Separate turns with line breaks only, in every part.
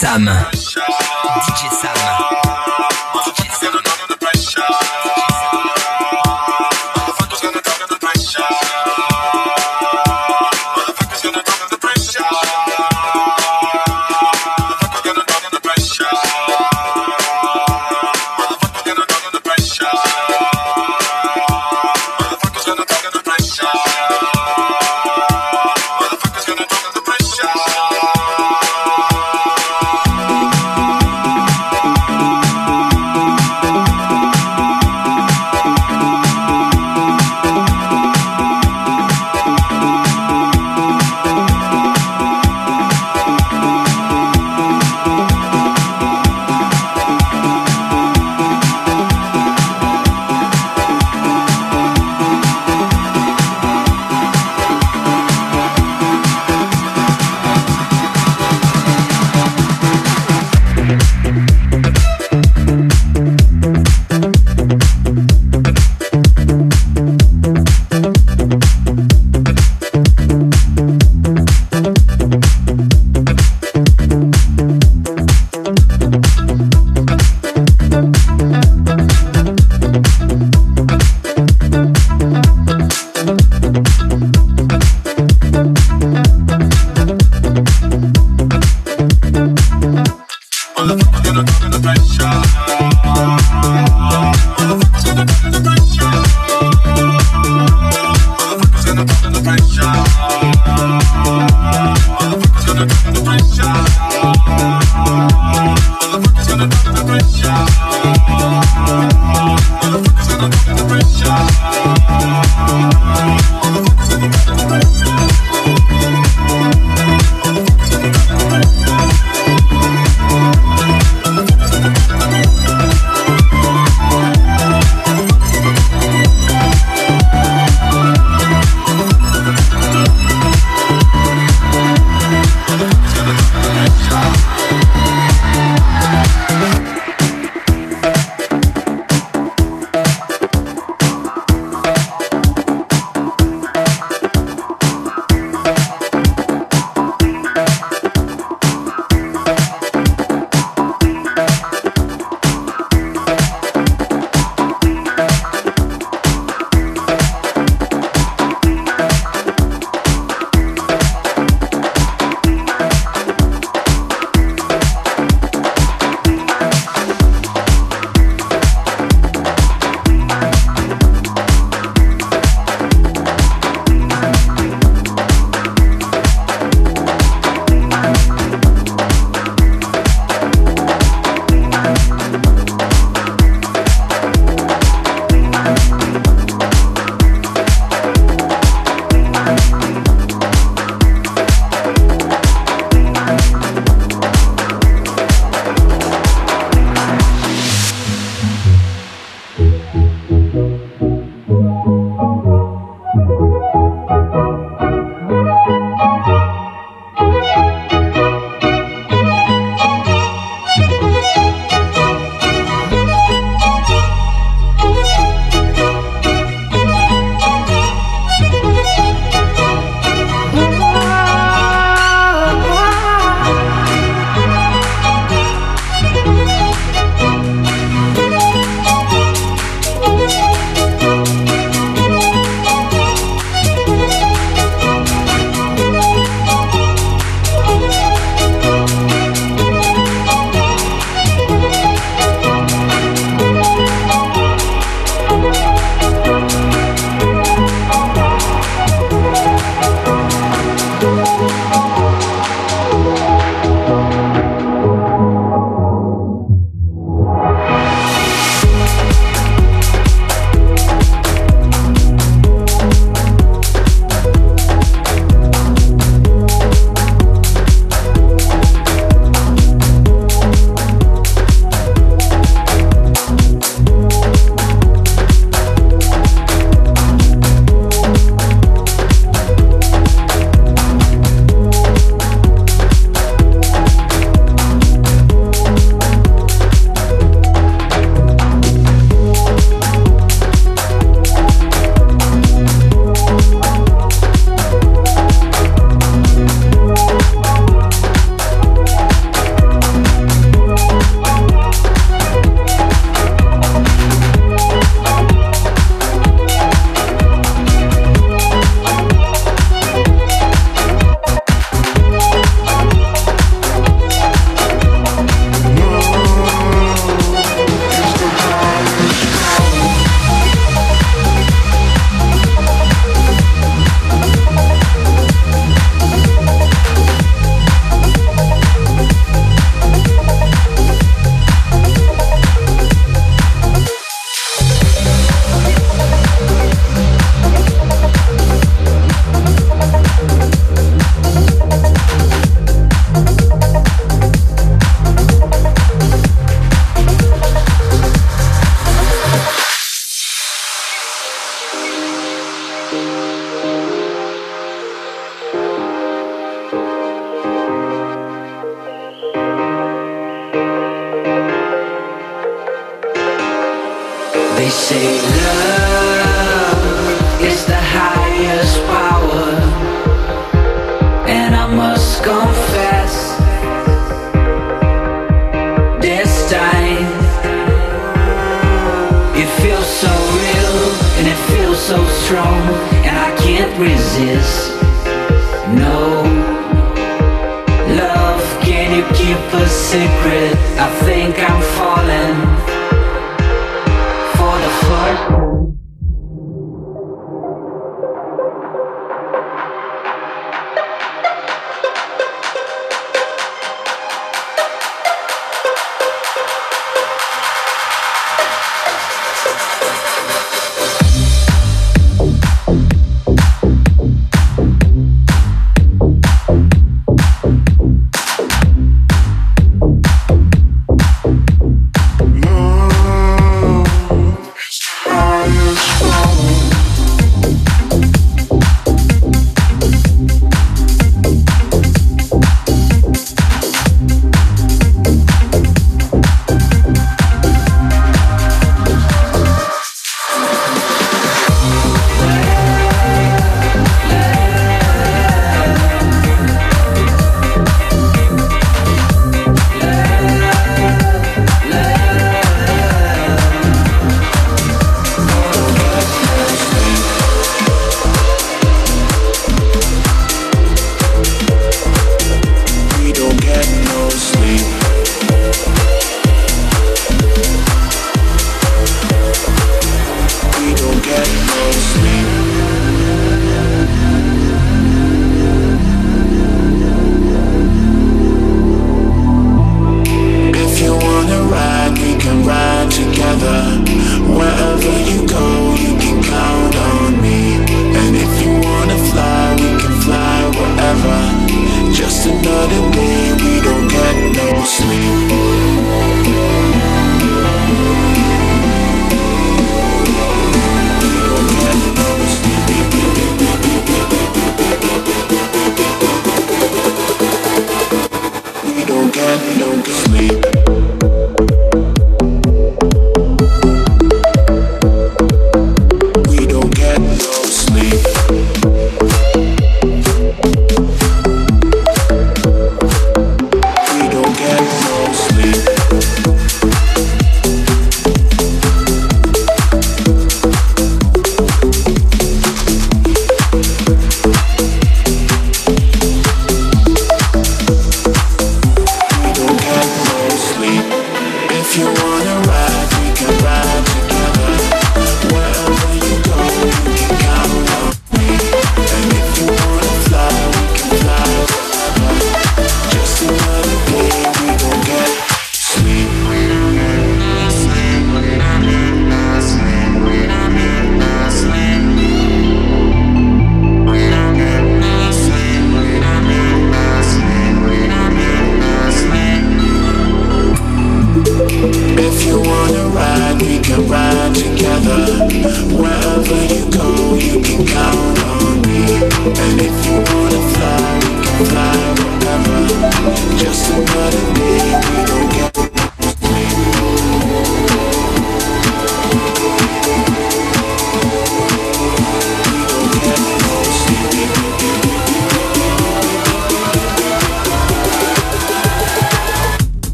Sam. DJ Sam.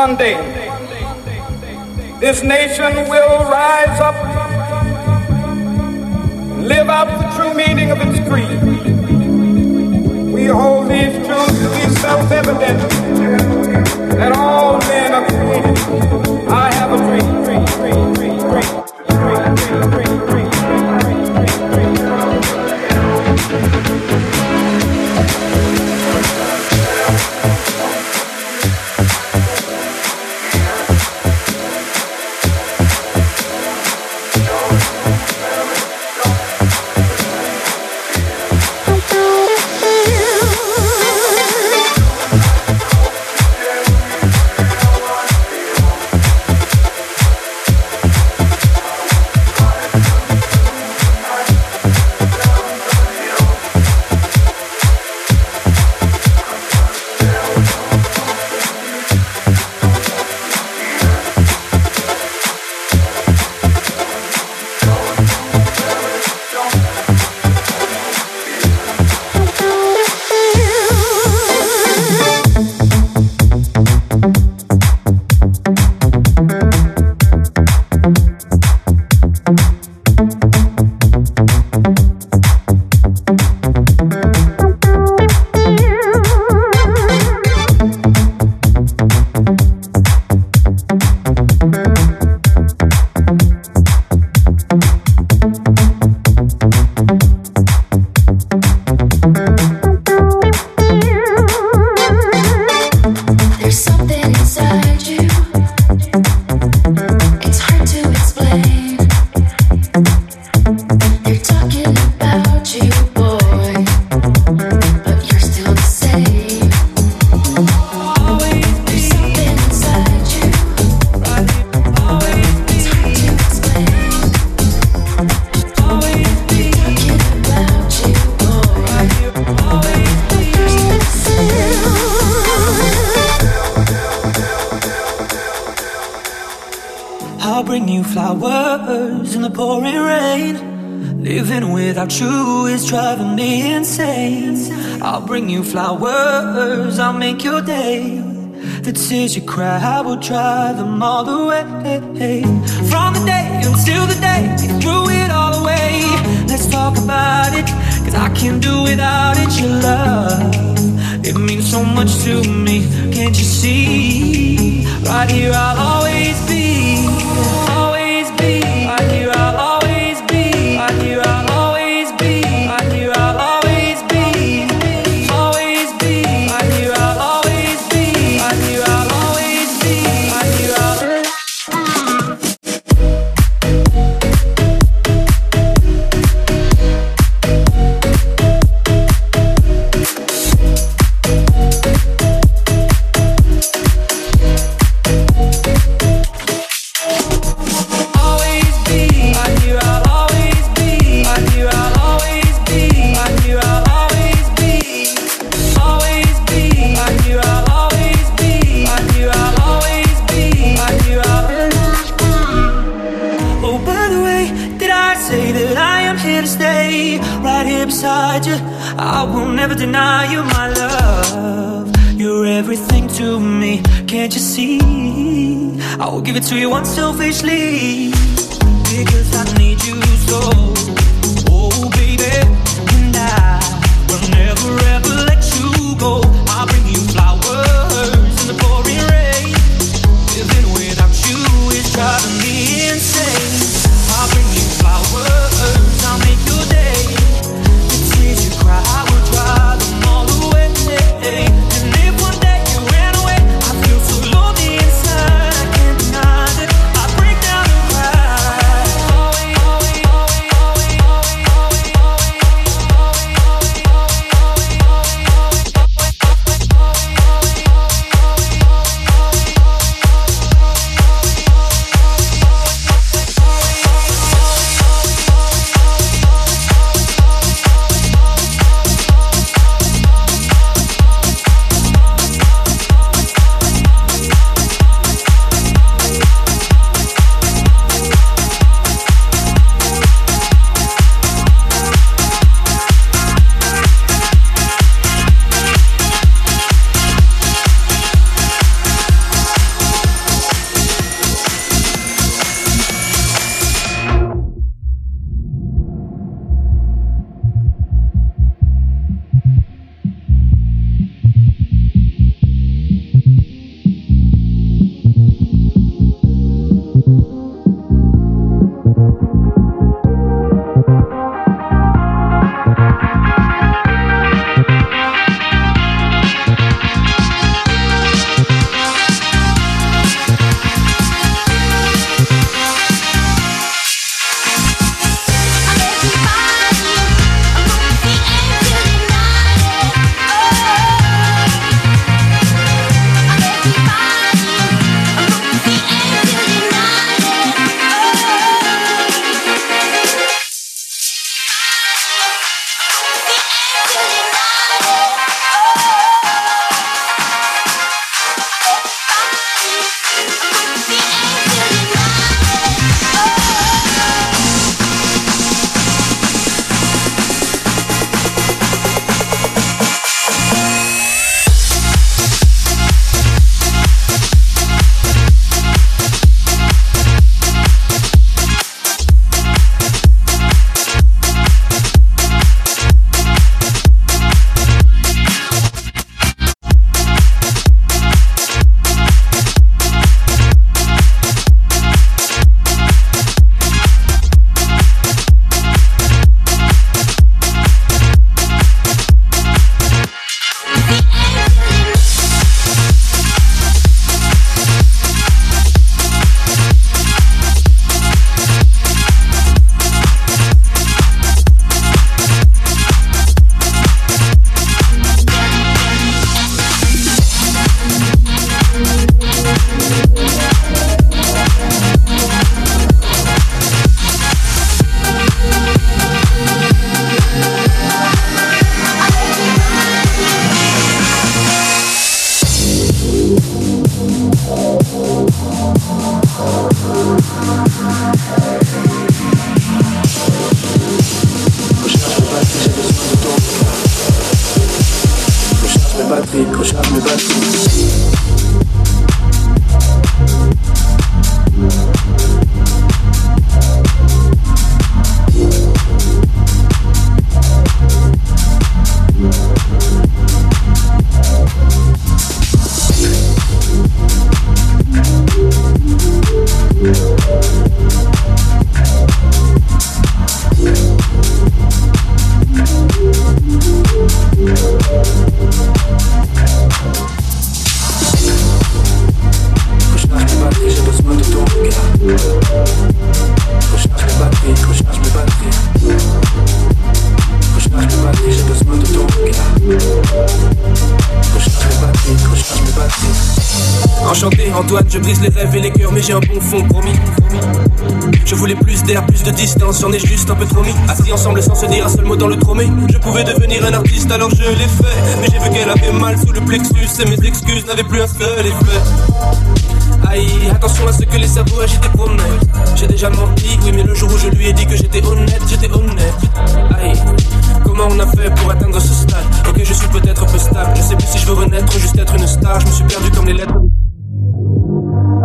one
day this nation will rise up, live out the true meaning of its creed. We hold these truths to be self-evident that all men are created. I have a dream. dream, dream, dream
bring you flowers, I'll make your day. The tears you cry, I will dry them all away. From the day until the day, you threw it all away. Let's talk about it, cause I can't do without it, your love. It means so much to me, can't you see? Right here, all
selfishly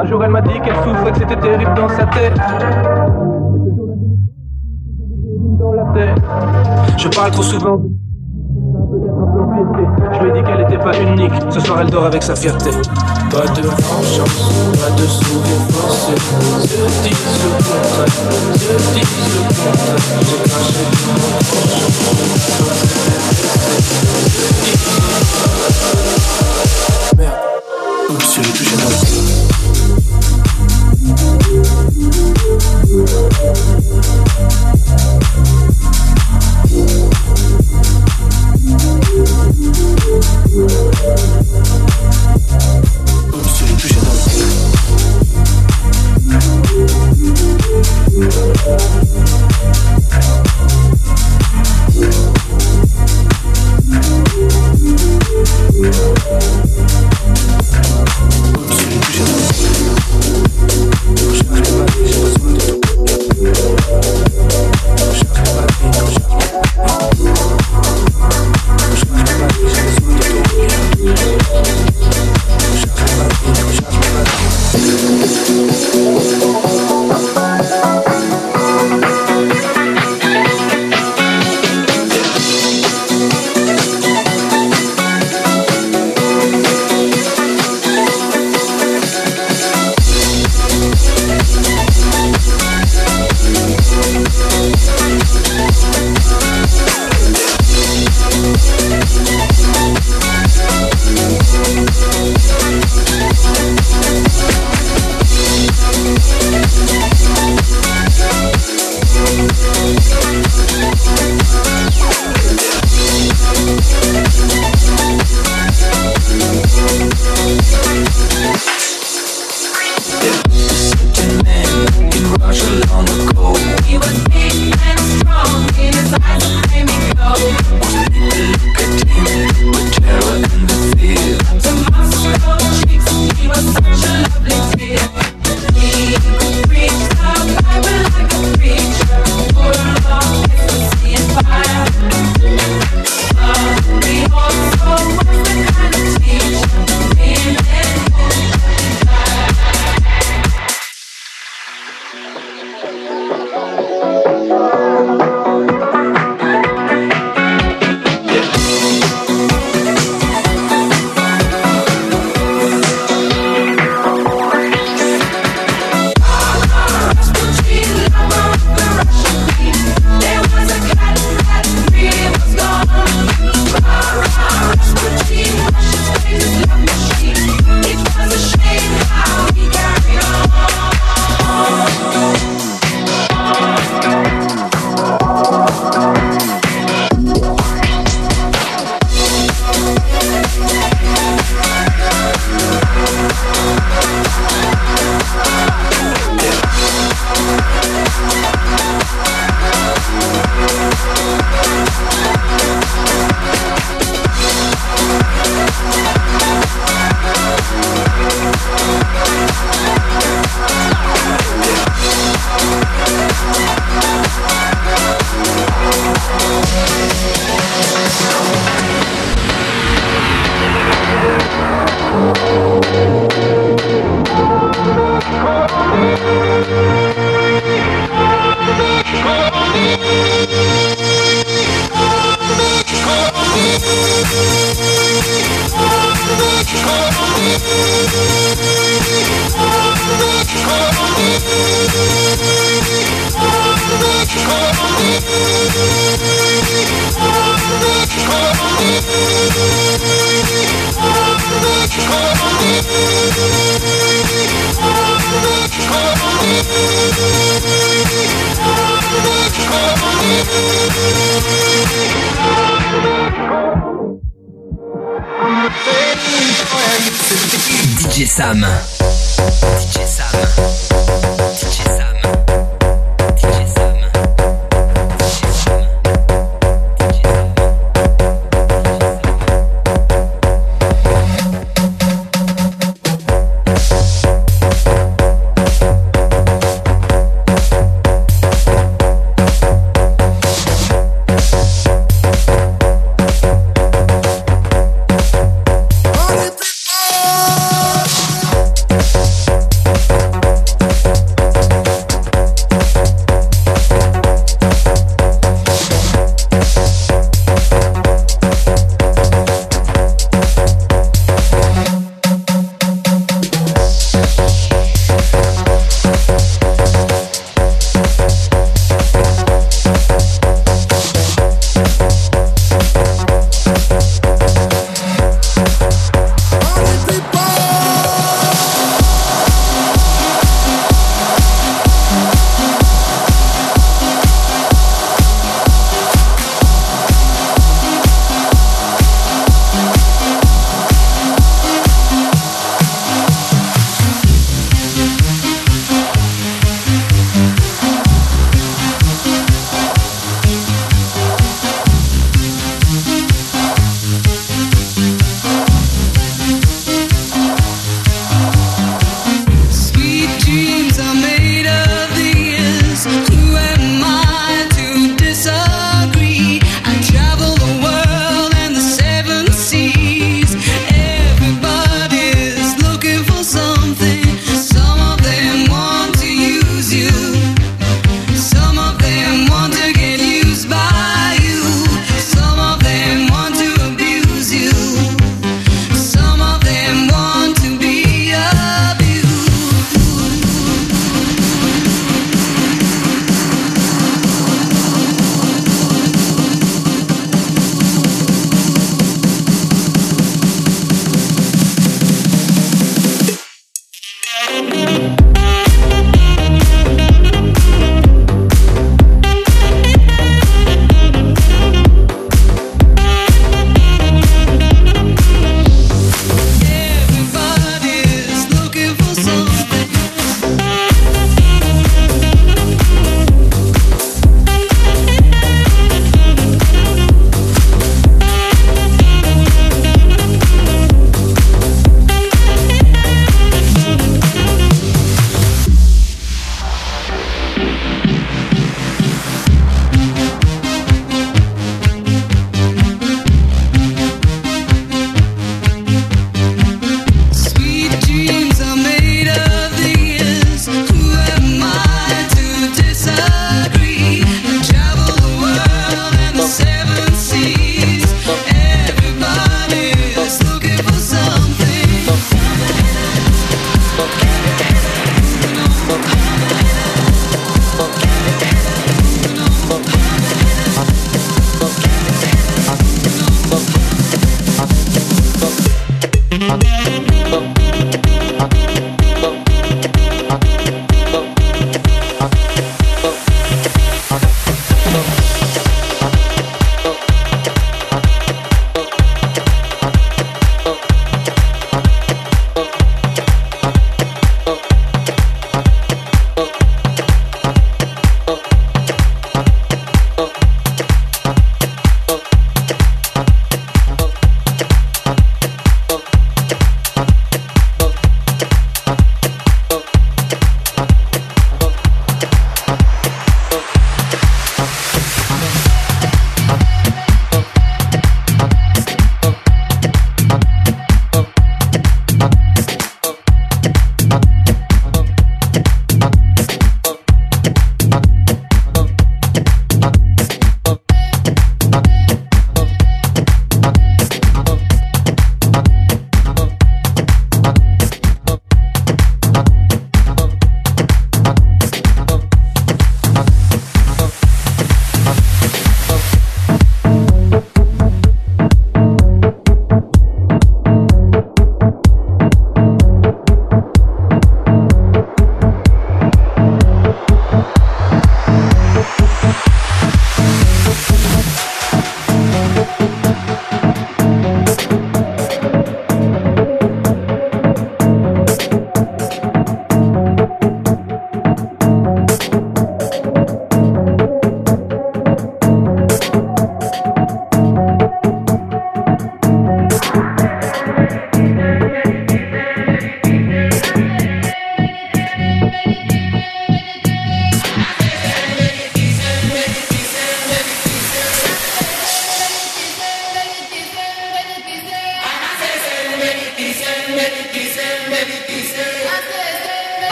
Un jour elle m'a dit qu'elle souffrait, que c'était terrible dans sa tête. Dans la tête. Je parle trop souvent de je lui ai dit qu'elle n'était pas unique. Ce soir, elle dort avec sa fierté. Pas de vengeance, pas de sourire forcé. Se disent le contraire, se disent le contraire. J'ai craché mon penchant. Merde, oups, j'ai touché
ma Thank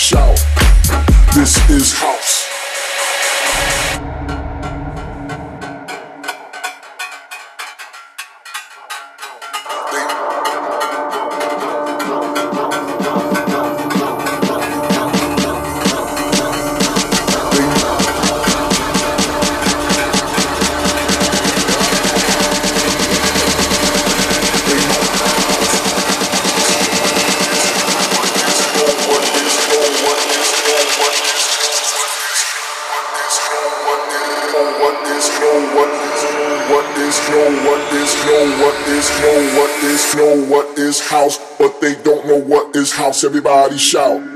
shout. This is house. Everybody shout.